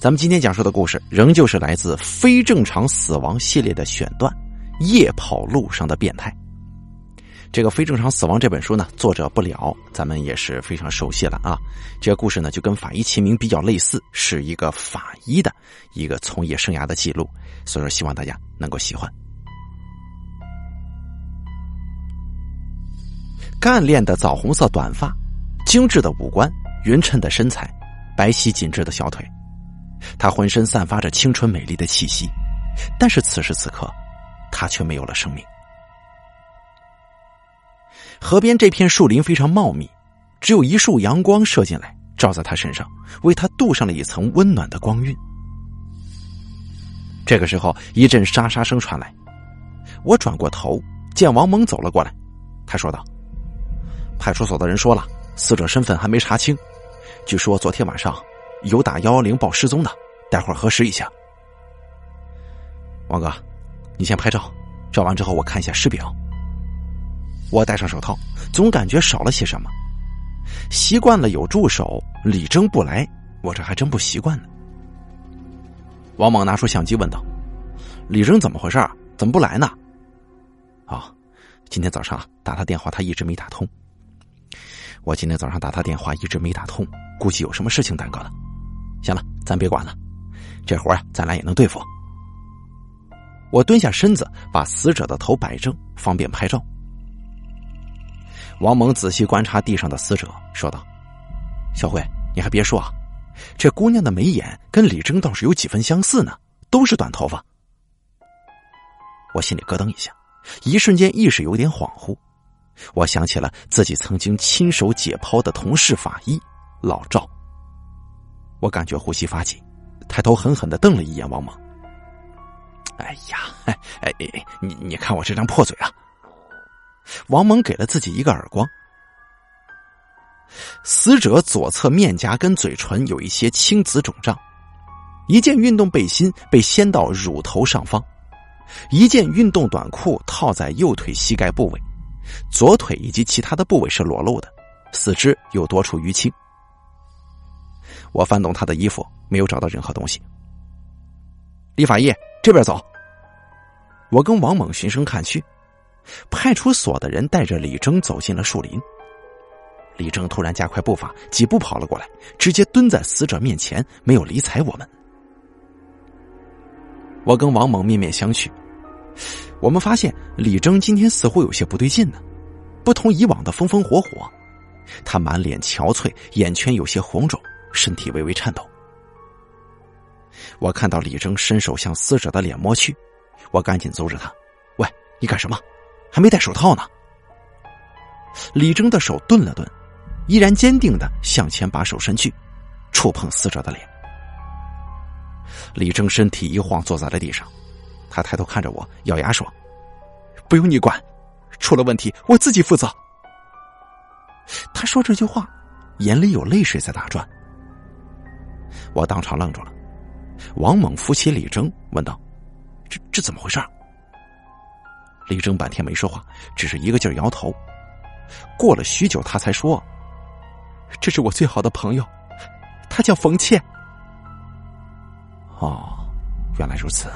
咱们今天讲述的故事，仍旧是来自《非正常死亡》系列的选段，《夜跑路上的变态》。这个《非正常死亡》这本书呢，作者不了，咱们也是非常熟悉了啊。这个故事呢，就跟法医秦明比较类似，是一个法医的一个从业生涯的记录，所以说希望大家能够喜欢。干练的枣红色短发，精致的五官，匀称的身材，白皙紧致的小腿。他浑身散发着青春美丽的气息，但是此时此刻，他却没有了生命。河边这片树林非常茂密，只有一束阳光射进来，照在他身上，为他镀上了一层温暖的光晕。这个时候，一阵沙沙声传来，我转过头，见王蒙走了过来。他说道：“派出所的人说了，死者身份还没查清，据说昨天晚上。”有打幺幺零报失踪的，待会儿核实一下。王哥，你先拍照，照完之后我看一下尸表。我戴上手套，总感觉少了些什么。习惯了有助手，李征不来，我这还真不习惯呢。王猛拿出相机问道：“李征怎么回事？怎么不来呢？”啊，今天早上打他电话，他一直没打通。我今天早上打他电话一直没打通，估计有什么事情耽搁了。行了，咱别管了，这活啊，咱俩也能对付。我蹲下身子，把死者的头摆正，方便拍照。王蒙仔细观察地上的死者，说道：“小慧，你还别说啊，这姑娘的眉眼跟李征倒是有几分相似呢，都是短头发。”我心里咯噔一下，一瞬间意识有点恍惚，我想起了自己曾经亲手解剖的同事法医老赵。我感觉呼吸发紧，抬头狠狠的瞪了一眼王猛。哎呀，哎哎哎，你你看我这张破嘴啊！王猛给了自己一个耳光。死者左侧面颊跟嘴唇有一些青紫肿胀，一件运动背心被掀到乳头上方，一件运动短裤套在右腿膝盖部位，左腿以及其他的部位是裸露的，四肢有多处淤青。我翻动他的衣服，没有找到任何东西。李法医，这边走。我跟王猛循声看去，派出所的人带着李征走进了树林。李征突然加快步伐，几步跑了过来，直接蹲在死者面前，没有理睬我们。我跟王猛面面相觑，我们发现李征今天似乎有些不对劲呢，不同以往的风风火火，他满脸憔悴，眼圈有些红肿。身体微微颤抖，我看到李征伸手向死者的脸摸去，我赶紧阻止他：“喂，你干什么？还没戴手套呢！”李征的手顿了顿，依然坚定的向前把手伸去，触碰死者的脸。李征身体一晃，坐在了地上，他抬头看着我，咬牙说：“不用你管，出了问题我自己负责。”他说这句话，眼里有泪水在打转。我当场愣住了，王猛扶起李征，问道：“这这怎么回事？”李征半天没说话，只是一个劲儿摇头。过了许久，他才说：“这是我最好的朋友，他叫冯倩。”哦，原来如此。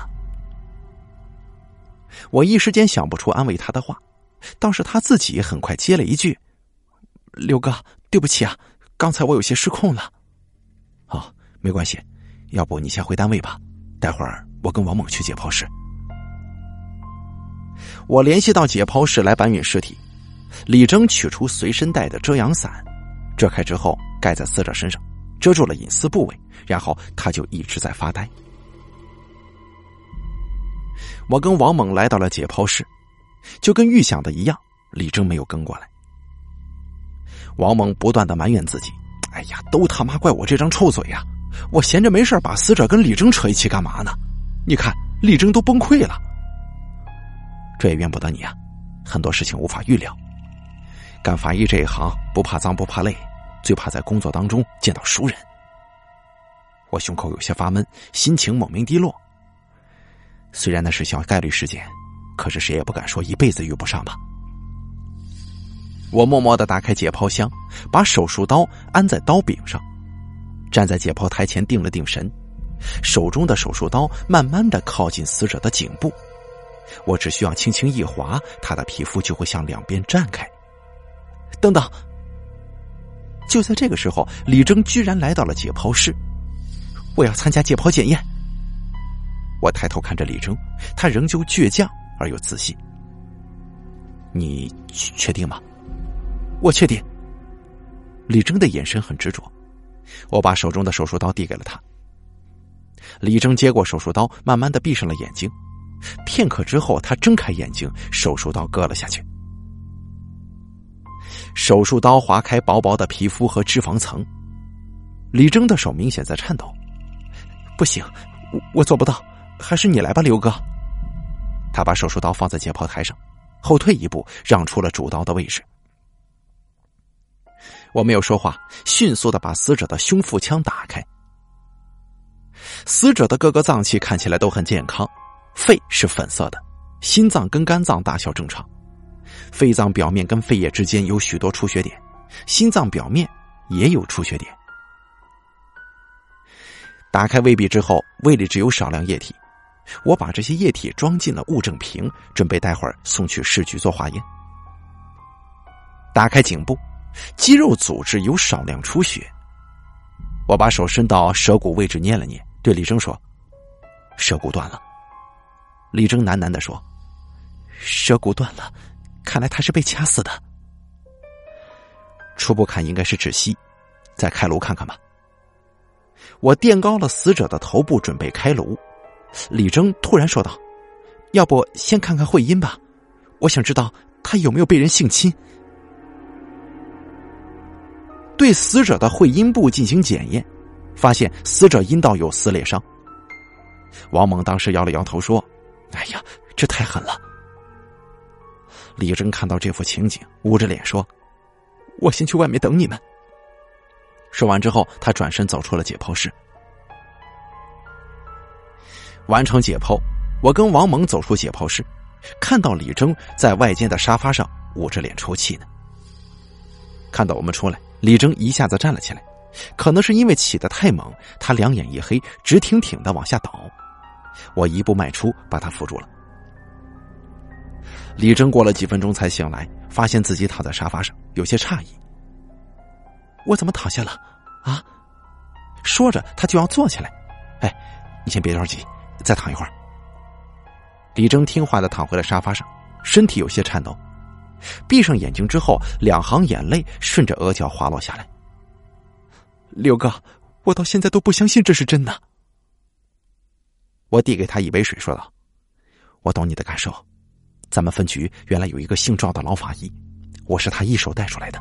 我一时间想不出安慰他的话，倒是他自己很快接了一句：“刘哥，对不起啊，刚才我有些失控了。”没关系，要不你先回单位吧，待会儿我跟王猛去解剖室。我联系到解剖室来搬运尸体，李征取出随身带的遮阳伞，遮开之后盖在死者身上，遮住了隐私部位，然后他就一直在发呆。我跟王猛来到了解剖室，就跟预想的一样，李征没有跟过来。王猛不断的埋怨自己：“哎呀，都他妈怪我这张臭嘴呀！”我闲着没事把死者跟李征扯一起干嘛呢？你看李征都崩溃了，这也怨不得你啊。很多事情无法预料。干法医这一行不怕脏不怕累，最怕在工作当中见到熟人。我胸口有些发闷，心情莫名低落。虽然那是小概率事件，可是谁也不敢说一辈子遇不上吧。我默默的打开解剖箱，把手术刀安在刀柄上。站在解剖台前定了定神，手中的手术刀慢慢的靠近死者的颈部，我只需要轻轻一划，他的皮肤就会向两边绽开。等等！就在这个时候，李征居然来到了解剖室。我要参加解剖检验。我抬头看着李征，他仍旧倔强而又自信。你确定吗？我确定。李征的眼神很执着。我把手中的手术刀递给了他。李征接过手术刀，慢慢的闭上了眼睛。片刻之后，他睁开眼睛，手术刀割了下去。手术刀划开薄薄的皮肤和脂肪层。李征的手明显在颤抖。不行，我我做不到，还是你来吧，刘哥。他把手术刀放在解剖台上，后退一步，让出了主刀的位置。我没有说话，迅速的把死者的胸腹腔打开。死者的各个脏器看起来都很健康，肺是粉色的，心脏跟肝脏大小正常，肺脏表面跟肺叶之间有许多出血点，心脏表面也有出血点。打开胃壁之后，胃里只有少量液体，我把这些液体装进了物证瓶，准备待会儿送去市局做化验。打开颈部。肌肉组织有少量出血，我把手伸到舌骨位置捏了捏，对李征说：“舌骨断了。”李征喃喃的说：“舌骨断了，看来他是被掐死的。初步看应该是窒息，再开颅看看吧。”我垫高了死者的头部，准备开颅。李征突然说道：“要不先看看会阴吧，我想知道他有没有被人性侵。”对死者的会阴部进行检验，发现死者阴道有撕裂伤。王猛当时摇了摇头说：“哎呀，这太狠了。”李征看到这幅情景，捂着脸说：“我先去外面等你们。”说完之后，他转身走出了解剖室。完成解剖，我跟王猛走出解剖室，看到李征在外间的沙发上捂着脸抽泣呢。看到我们出来。李征一下子站了起来，可能是因为起得太猛，他两眼一黑，直挺挺的往下倒。我一步迈出，把他扶住了。李征过了几分钟才醒来，发现自己躺在沙发上，有些诧异：“我怎么躺下了？”啊！说着，他就要坐起来。哎，你先别着急，再躺一会儿。李征听话的躺回了沙发上，身体有些颤抖。闭上眼睛之后，两行眼泪顺着额角滑落下来。刘哥，我到现在都不相信这是真的。我递给他一杯水，说道：“我懂你的感受。咱们分局原来有一个姓赵的老法医，我是他一手带出来的。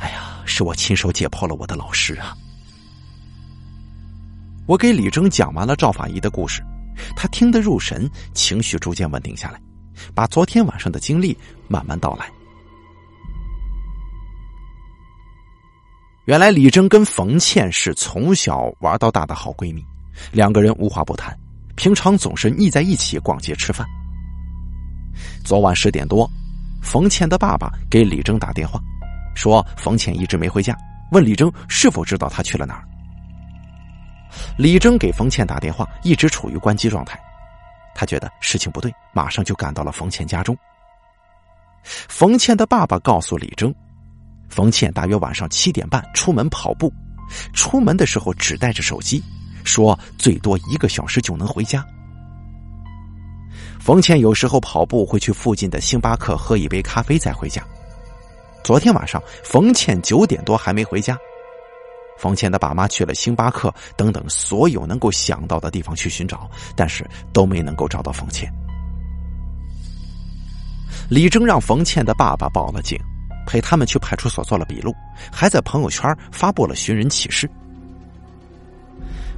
哎呀，是我亲手解剖了我的老师啊！”我给李征讲完了赵法医的故事，他听得入神，情绪逐渐稳定下来。把昨天晚上的经历慢慢道来。原来李征跟冯倩是从小玩到大的好闺蜜，两个人无话不谈，平常总是腻在一起逛街吃饭。昨晚十点多，冯倩的爸爸给李征打电话，说冯倩一直没回家，问李征是否知道她去了哪儿。李征给冯倩打电话，一直处于关机状态。他觉得事情不对，马上就赶到了冯倩家中。冯倩的爸爸告诉李征，冯倩大约晚上七点半出门跑步，出门的时候只带着手机，说最多一个小时就能回家。冯倩有时候跑步会去附近的星巴克喝一杯咖啡再回家。昨天晚上，冯倩九点多还没回家。冯倩的爸妈去了星巴克等等所有能够想到的地方去寻找，但是都没能够找到冯倩。李征让冯倩的爸爸报了警，陪他们去派出所做了笔录，还在朋友圈发布了寻人启事。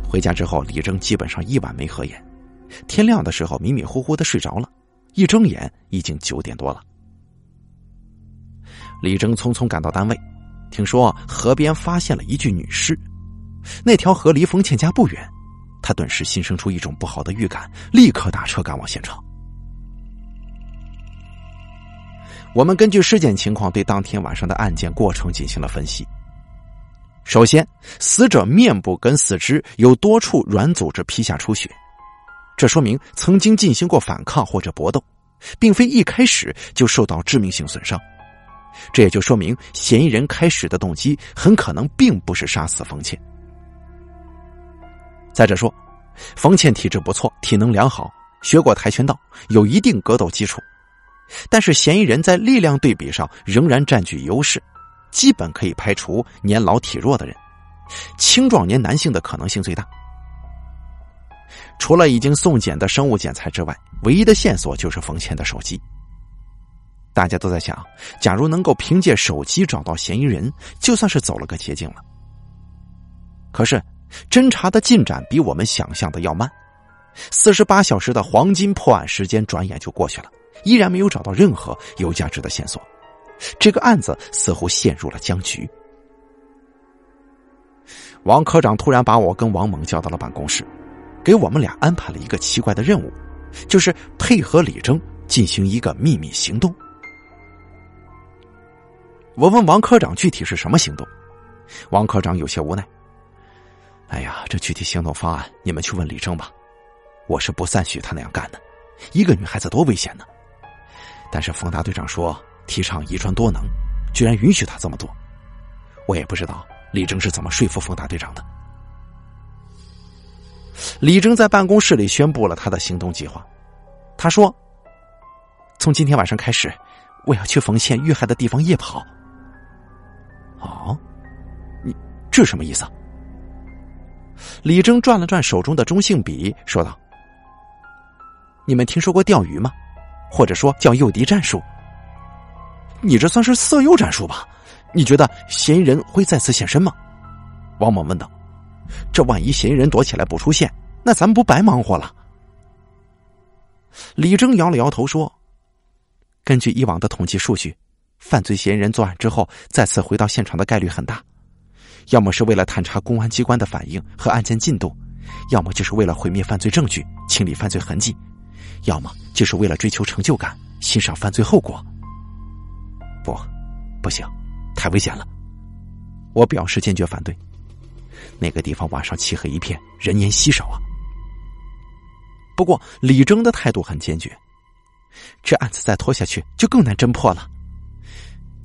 回家之后，李征基本上一晚没合眼，天亮的时候迷迷糊糊的睡着了，一睁眼已经九点多了。李征匆匆赶到单位。听说河边发现了一具女尸，那条河离冯倩家不远，他顿时心生出一种不好的预感，立刻打车赶往现场。我们根据尸检情况，对当天晚上的案件过程进行了分析。首先，死者面部跟四肢有多处软组织皮下出血，这说明曾经进行过反抗或者搏斗，并非一开始就受到致命性损伤。这也就说明嫌疑人开始的动机很可能并不是杀死冯倩。再者说，冯倩体质不错，体能良好，学过跆拳道，有一定格斗基础，但是嫌疑人在力量对比上仍然占据优势。基本可以排除年老体弱的人，青壮年男性的可能性最大。除了已经送检的生物检材之外，唯一的线索就是冯倩的手机。大家都在想，假如能够凭借手机找到嫌疑人，就算是走了个捷径了。可是，侦查的进展比我们想象的要慢，四十八小时的黄金破案时间转眼就过去了，依然没有找到任何有价值的线索。这个案子似乎陷入了僵局。王科长突然把我跟王猛叫到了办公室，给我们俩安排了一个奇怪的任务，就是配合李征进行一个秘密行动。我问王科长具体是什么行动，王科长有些无奈：“哎呀，这具体行动方案你们去问李征吧，我是不赞许他那样干的，一个女孩子多危险呢。但是冯大队长说。”提倡遗传多能，居然允许他这么做，我也不知道李征是怎么说服冯大队长的。李征在办公室里宣布了他的行动计划，他说：“从今天晚上开始，我要去冯县遇害的地方夜跑。”哦，你这什么意思？李征转了转手中的中性笔，说道：“你们听说过钓鱼吗？或者说叫诱敌战术？”你这算是色诱战术吧？你觉得嫌疑人会再次现身吗？王猛问道。这万一嫌疑人躲起来不出现，那咱们不白忙活了？李征摇了摇头说：“根据以往的统计数据，犯罪嫌疑人作案之后再次回到现场的概率很大，要么是为了探查公安机关的反应和案件进度，要么就是为了毁灭犯罪证据、清理犯罪痕迹，要么就是为了追求成就感、欣赏犯罪后果。”不，不行，太危险了！我表示坚决反对。那个地方晚上漆黑一片，人烟稀少啊。不过李征的态度很坚决，这案子再拖下去就更难侦破了。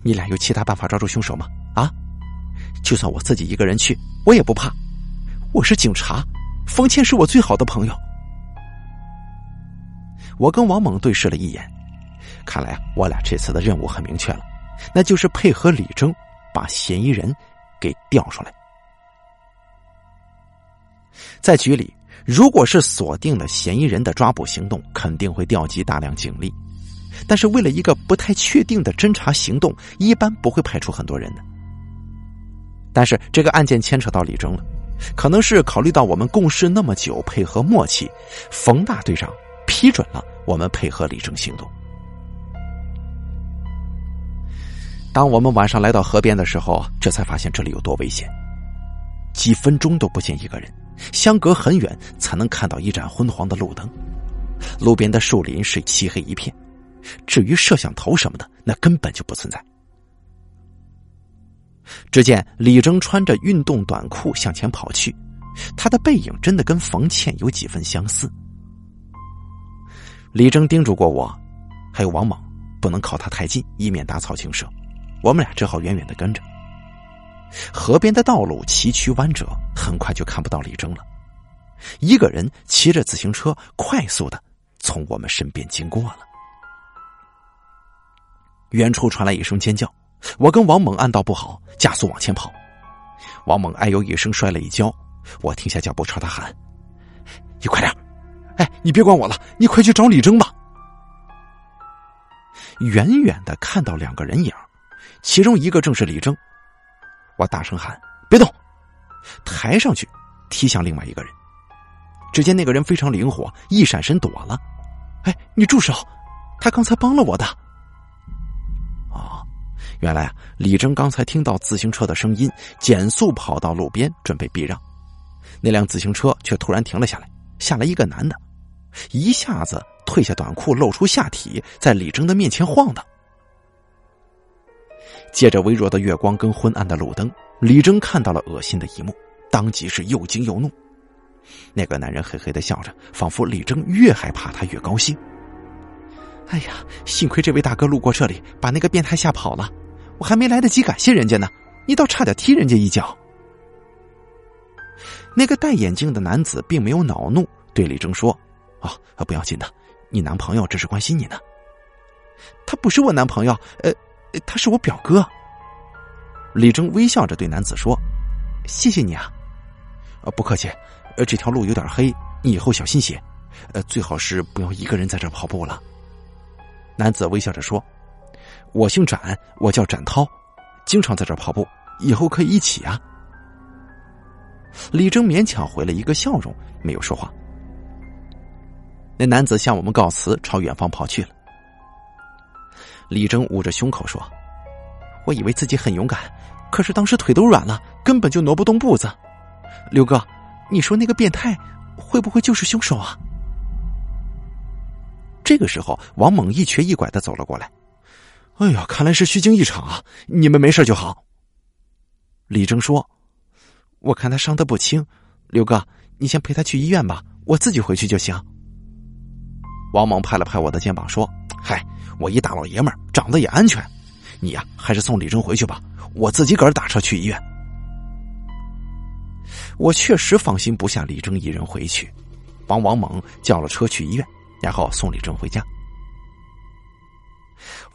你俩有其他办法抓住凶手吗？啊，就算我自己一个人去，我也不怕。我是警察，冯倩是我最好的朋友。我跟王猛对视了一眼，看来啊，我俩这次的任务很明确了。那就是配合李征把嫌疑人给调出来。在局里，如果是锁定了嫌疑人的抓捕行动，肯定会调集大量警力。但是为了一个不太确定的侦查行动，一般不会派出很多人的。但是这个案件牵扯到李征了，可能是考虑到我们共事那么久，配合默契，冯大队长批准了我们配合李征行动。当我们晚上来到河边的时候，这才发现这里有多危险。几分钟都不见一个人，相隔很远才能看到一盏昏黄的路灯。路边的树林是漆黑一片，至于摄像头什么的，那根本就不存在。只见李征穿着运动短裤向前跑去，他的背影真的跟冯倩有几分相似。李征叮嘱过我，还有王猛，不能靠他太近，以免打草惊蛇。我们俩只好远远的跟着。河边的道路崎岖弯折，很快就看不到李征了。一个人骑着自行车，快速的从我们身边经过了。远处传来一声尖叫，我跟王猛暗道不好，加速往前跑。王猛哎呦一声摔了一跤，我停下脚步朝他喊：“你快点！哎，你别管我了，你快去找李征吧。”远远的看到两个人影。其中一个正是李征，我大声喊：“别动！”抬上去，踢向另外一个人。只见那个人非常灵活，一闪身躲了。哎，你住手！他刚才帮了我的。原来啊，李征刚才听到自行车的声音，减速跑到路边准备避让，那辆自行车却突然停了下来，下来一个男的，一下子褪下短裤，露出下体，在李征的面前晃荡。借着微弱的月光跟昏暗的路灯，李征看到了恶心的一幕，当即是又惊又怒。那个男人嘿嘿的笑着，仿佛李征越害怕他越高兴。哎呀，幸亏这位大哥路过这里，把那个变态吓跑了，我还没来得及感谢人家呢，你倒差点踢人家一脚。那个戴眼镜的男子并没有恼怒，对李征说：“啊，不要紧的，你男朋友这是关心你呢。他不是我男朋友，呃，他是我表哥。”李征微笑着对男子说：“谢谢你啊，啊，不客气。呃，这条路有点黑，你以后小心些，呃，最好是不要一个人在这跑步了。”男子微笑着说：“我姓展，我叫展涛，经常在这跑步，以后可以一起啊。”李征勉强回了一个笑容，没有说话。那男子向我们告辞，朝远方跑去了。李征捂着胸口说：“我以为自己很勇敢，可是当时腿都软了，根本就挪不动步子。刘哥，你说那个变态会不会就是凶手啊？”这个时候，王猛一瘸一拐的走了过来。“哎呀，看来是虚惊一场啊！你们没事就好。”李征说。我看他伤得不轻，刘哥，你先陪他去医院吧，我自己回去就行。王猛拍了拍我的肩膀说：“嗨，我一大老爷们儿，长得也安全，你呀，还是送李征回去吧，我自己个儿打车去医院。”我确实放心不下李征一人回去，帮王猛叫了车去医院，然后送李征回家。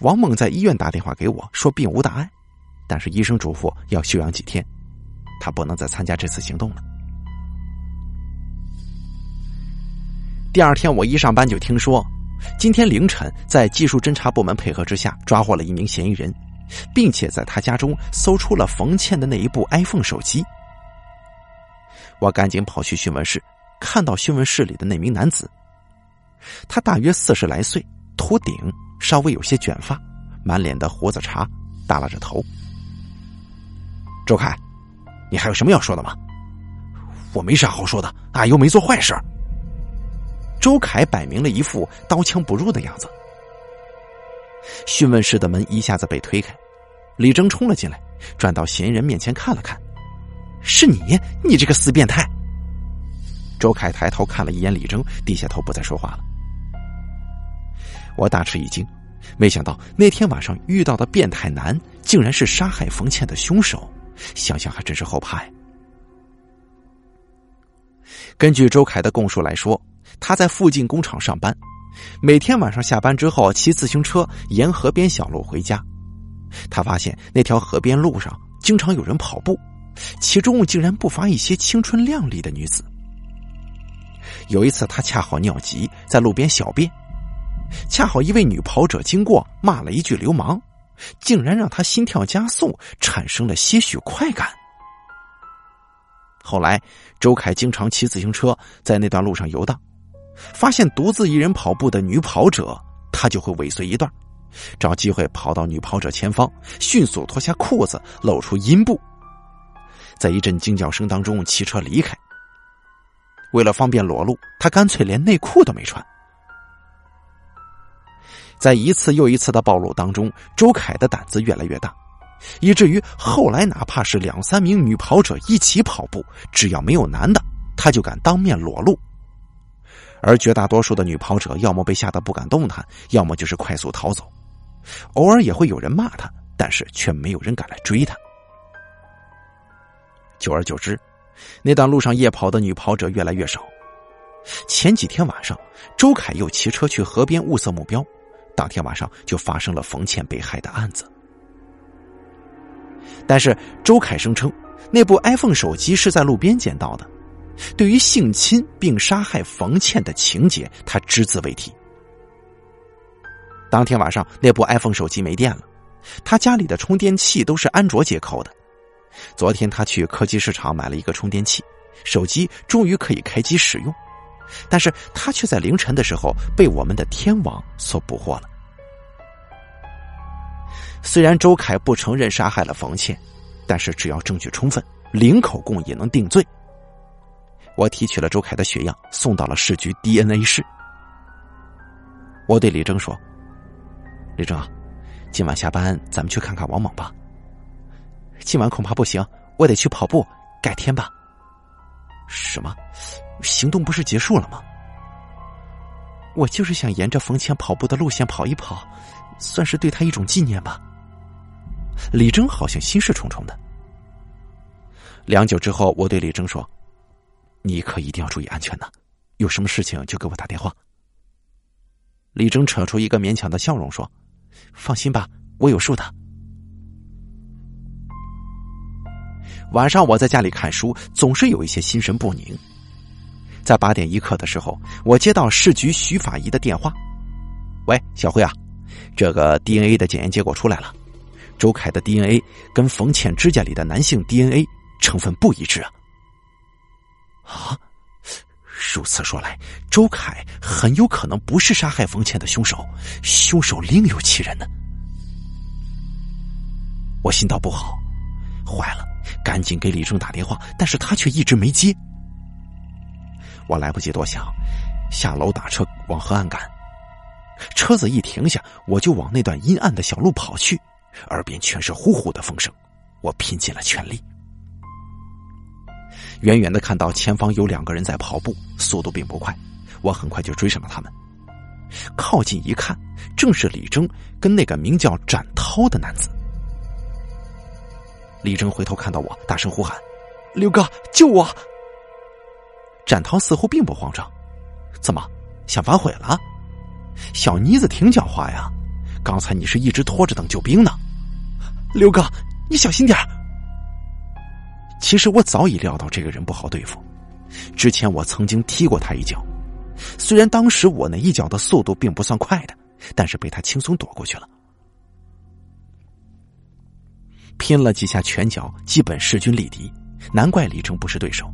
王猛在医院打电话给我说并无大碍，但是医生嘱咐要休养几天。他不能再参加这次行动了。第二天，我一上班就听说，今天凌晨在技术侦查部门配合之下，抓获了一名嫌疑人，并且在他家中搜出了冯倩的那一部 iPhone 手机。我赶紧跑去讯问室，看到讯问室里的那名男子，他大约四十来岁，秃顶，稍微有些卷发，满脸的胡子茬，耷拉着头。周凯。你还有什么要说的吗？我没啥好说的，俺又没做坏事。周凯摆明了一副刀枪不入的样子。讯问室的门一下子被推开，李征冲了进来，转到嫌疑人面前看了看，是你，你这个死变态！周凯抬头看了一眼李征，低下头不再说话了。我大吃一惊，没想到那天晚上遇到的变态男，竟然是杀害冯倩的凶手。想想还真是后怕呀。根据周凯的供述来说，他在附近工厂上班，每天晚上下班之后骑自行车沿河边小路回家。他发现那条河边路上经常有人跑步，其中竟然不乏一些青春靓丽的女子。有一次，他恰好尿急，在路边小便，恰好一位女跑者经过，骂了一句“流氓”。竟然让他心跳加速，产生了些许快感。后来，周凯经常骑自行车在那段路上游荡，发现独自一人跑步的女跑者，他就会尾随一段，找机会跑到女跑者前方，迅速脱下裤子，露出阴部，在一阵惊叫声当中骑车离开。为了方便裸露，他干脆连内裤都没穿。在一次又一次的暴露当中，周凯的胆子越来越大，以至于后来哪怕是两三名女跑者一起跑步，只要没有男的，他就敢当面裸露。而绝大多数的女跑者，要么被吓得不敢动弹，要么就是快速逃走。偶尔也会有人骂他，但是却没有人敢来追他。久而久之，那段路上夜跑的女跑者越来越少。前几天晚上，周凯又骑车去河边物色目标。当天晚上就发生了冯倩被害的案子，但是周凯声称那部 iPhone 手机是在路边捡到的，对于性侵并杀害冯倩的情节，他只字未提。当天晚上那部 iPhone 手机没电了，他家里的充电器都是安卓接口的。昨天他去科技市场买了一个充电器，手机终于可以开机使用。但是他却在凌晨的时候被我们的天网所捕获了。虽然周凯不承认杀害了冯倩，但是只要证据充分，零口供也能定罪。我提取了周凯的血样，送到了市局 DNA 室。我对李征说：“李征啊，今晚下班咱们去看看王猛吧。今晚恐怕不行，我得去跑步，改天吧。什么？行动不是结束了吗？我就是想沿着冯倩跑步的路线跑一跑，算是对他一种纪念吧。李征好像心事重重的。良久之后，我对李征说：“你可一定要注意安全呐，有什么事情就给我打电话。”李征扯出一个勉强的笑容说：“放心吧，我有数的。”晚上我在家里看书，总是有一些心神不宁。在八点一刻的时候，我接到市局徐法医的电话：“喂，小辉啊，这个 DNA 的检验结果出来了，周凯的 DNA 跟冯倩指甲里的男性 DNA 成分不一致啊！啊，如此说来，周凯很有可能不是杀害冯倩的凶手，凶手另有其人呢。我心道不好，坏了，赶紧给李正打电话，但是他却一直没接。”我来不及多想，下楼打车往河岸赶。车子一停下，我就往那段阴暗的小路跑去，耳边全是呼呼的风声。我拼尽了全力。远远的看到前方有两个人在跑步，速度并不快。我很快就追上了他们。靠近一看，正是李征跟那个名叫展涛的男子。李征回头看到我，大声呼喊：“刘哥，救我！”展涛似乎并不慌张，怎么想反悔了？小妮子挺狡猾呀，刚才你是一直拖着等救兵呢。刘哥，你小心点其实我早已料到这个人不好对付，之前我曾经踢过他一脚，虽然当时我那一脚的速度并不算快的，但是被他轻松躲过去了。拼了几下拳脚，基本势均力敌，难怪李成不是对手。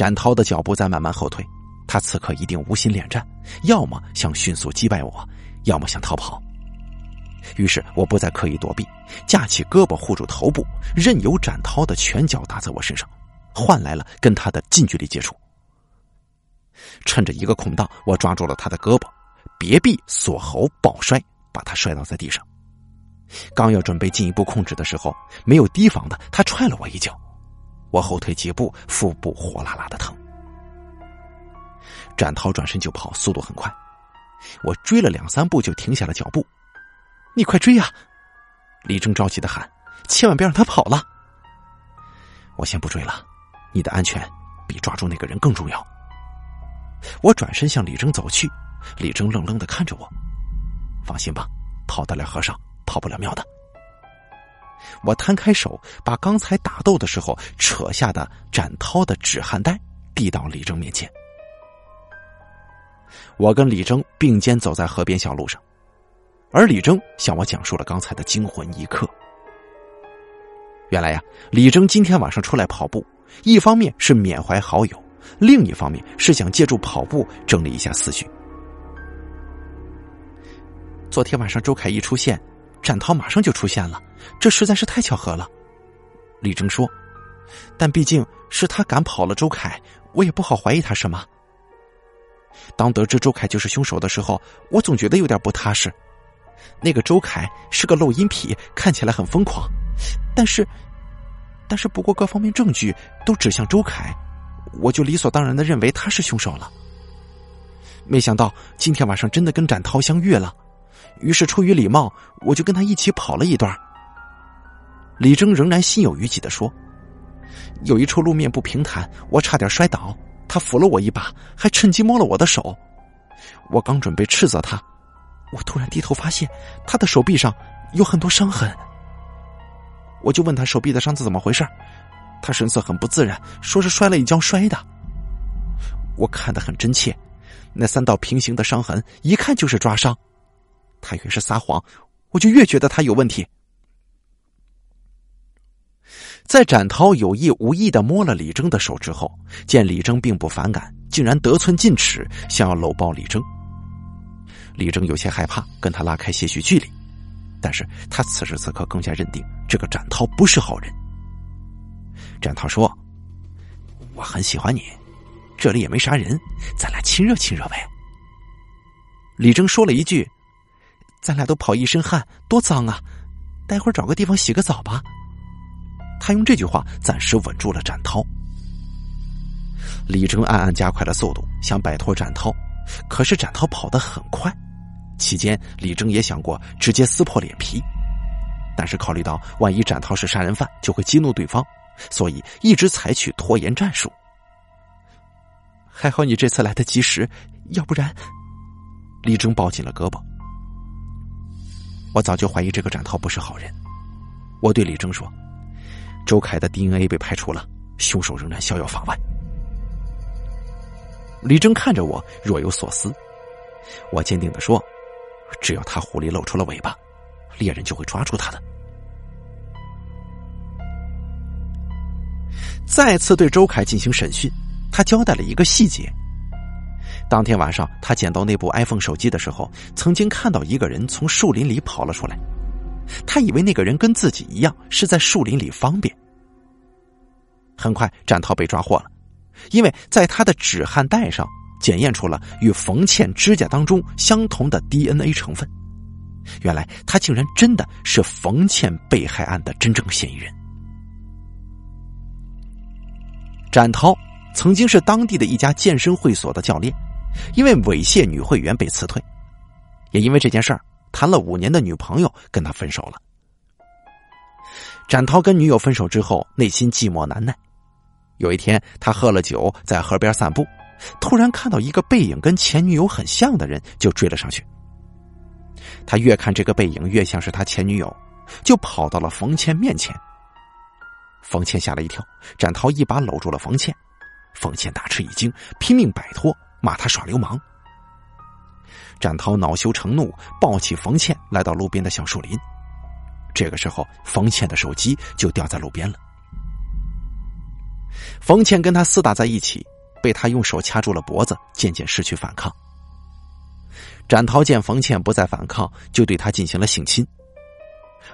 展涛的脚步在慢慢后退，他此刻一定无心恋战，要么想迅速击败我，要么想逃跑。于是我不再刻意躲避，架起胳膊护住头部，任由展涛的拳脚打在我身上，换来了跟他的近距离接触。趁着一个空档，我抓住了他的胳膊，别臂锁喉抱摔，把他摔倒在地上。刚要准备进一步控制的时候，没有提防的他踹了我一脚。我后退几步，腹部火辣辣的疼。展涛转身就跑，速度很快。我追了两三步就停下了脚步。你快追呀！李征着急的喊：“千万别让他跑了！”我先不追了，你的安全比抓住那个人更重要。我转身向李征走去，李征愣愣的看着我。放心吧，跑得了和尚跑不了庙的。我摊开手，把刚才打斗的时候扯下的展涛的止汗带递到李征面前。我跟李征并肩走在河边小路上，而李征向我讲述了刚才的惊魂一刻。原来呀，李征今天晚上出来跑步，一方面是缅怀好友，另一方面是想借助跑步整理一下思绪。昨天晚上周凯一出现。展涛马上就出现了，这实在是太巧合了。李征说：“但毕竟是他赶跑了周凯，我也不好怀疑他什么。”当得知周凯就是凶手的时候，我总觉得有点不踏实。那个周凯是个漏音痞，看起来很疯狂，但是，但是不过各方面证据都指向周凯，我就理所当然的认为他是凶手了。没想到今天晚上真的跟展涛相遇了。于是出于礼貌，我就跟他一起跑了一段。李征仍然心有余悸的说：“有一处路面不平坦，我差点摔倒，他扶了我一把，还趁机摸了我的手。我刚准备斥责他，我突然低头发现他的手臂上有很多伤痕。我就问他手臂的伤是怎么回事，他神色很不自然，说是摔了一跤摔的。我看得很真切，那三道平行的伤痕一看就是抓伤。”他越是撒谎，我就越觉得他有问题。在展涛有意无意的摸了李征的手之后，见李征并不反感，竟然得寸进尺，想要搂抱李征。李征有些害怕，跟他拉开些许距离，但是他此时此刻更加认定这个展涛不是好人。展涛说：“我很喜欢你，这里也没啥人，咱俩亲热亲热呗。”李征说了一句。咱俩都跑一身汗，多脏啊！待会儿找个地方洗个澡吧。他用这句话暂时稳住了展涛。李征暗暗加快了速度，想摆脱展涛，可是展涛跑得很快。期间，李征也想过直接撕破脸皮，但是考虑到万一展涛是杀人犯，就会激怒对方，所以一直采取拖延战术。还好你这次来得及时，要不然……李征抱紧了胳膊。我早就怀疑这个展涛不是好人。我对李征说：“周凯的 DNA 被排除了，凶手仍然逍遥法外。”李征看着我，若有所思。我坚定的说：“只要他狐狸露出了尾巴，猎人就会抓住他的。”再次对周凯进行审讯，他交代了一个细节。当天晚上，他捡到那部 iPhone 手机的时候，曾经看到一个人从树林里跑了出来。他以为那个人跟自己一样是在树林里方便。很快，展涛被抓获了，因为在他的止汗带上检验出了与冯倩指甲当中相同的 DNA 成分。原来，他竟然真的是冯倩被害案的真正嫌疑人。展涛曾经是当地的一家健身会所的教练。因为猥亵女会员被辞退，也因为这件事儿，谈了五年的女朋友跟他分手了。展涛跟女友分手之后，内心寂寞难耐。有一天，他喝了酒，在河边散步，突然看到一个背影跟前女友很像的人，就追了上去。他越看这个背影越像是他前女友，就跑到了冯倩面前。冯倩吓了一跳，展涛一把搂住了冯倩，冯倩大吃一惊，拼命摆脱。骂他耍流氓。展涛恼羞成怒，抱起冯倩来到路边的小树林。这个时候，冯倩的手机就掉在路边了。冯倩跟他厮打在一起，被他用手掐住了脖子，渐渐失去反抗。展涛见冯倩不再反抗，就对他进行了性侵。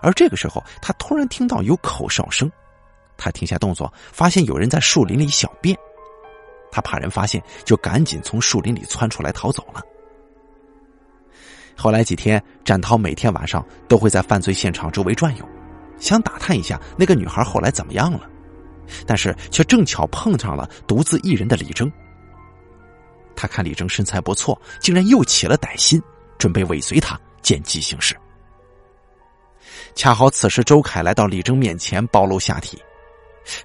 而这个时候，他突然听到有口哨声，他停下动作，发现有人在树林里小便。他怕人发现，就赶紧从树林里窜出来逃走了。后来几天，展涛每天晚上都会在犯罪现场周围转悠，想打探一下那个女孩后来怎么样了，但是却正巧碰上了独自一人的李征。他看李征身材不错，竟然又起了歹心，准备尾随他见机行事。恰好此时周凯来到李征面前，暴露下体。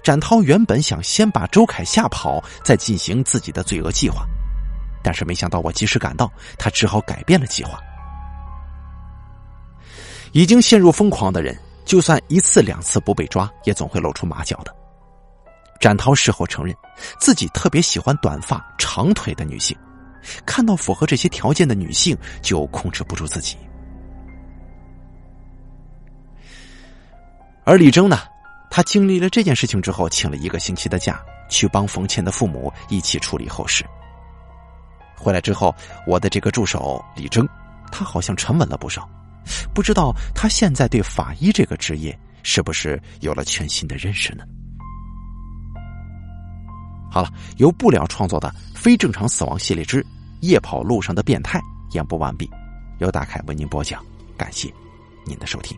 展涛原本想先把周凯吓跑，再进行自己的罪恶计划，但是没想到我及时赶到，他只好改变了计划。已经陷入疯狂的人，就算一次两次不被抓，也总会露出马脚的。展涛事后承认，自己特别喜欢短发长腿的女性，看到符合这些条件的女性，就控制不住自己。而李征呢？他经历了这件事情之后，请了一个星期的假，去帮冯倩的父母一起处理后事。回来之后，我的这个助手李征，他好像沉稳了不少。不知道他现在对法医这个职业是不是有了全新的认识呢？好了，由不了创作的《非正常死亡系列之夜跑路上的变态》演播完毕，由大凯为您播讲，感谢您的收听。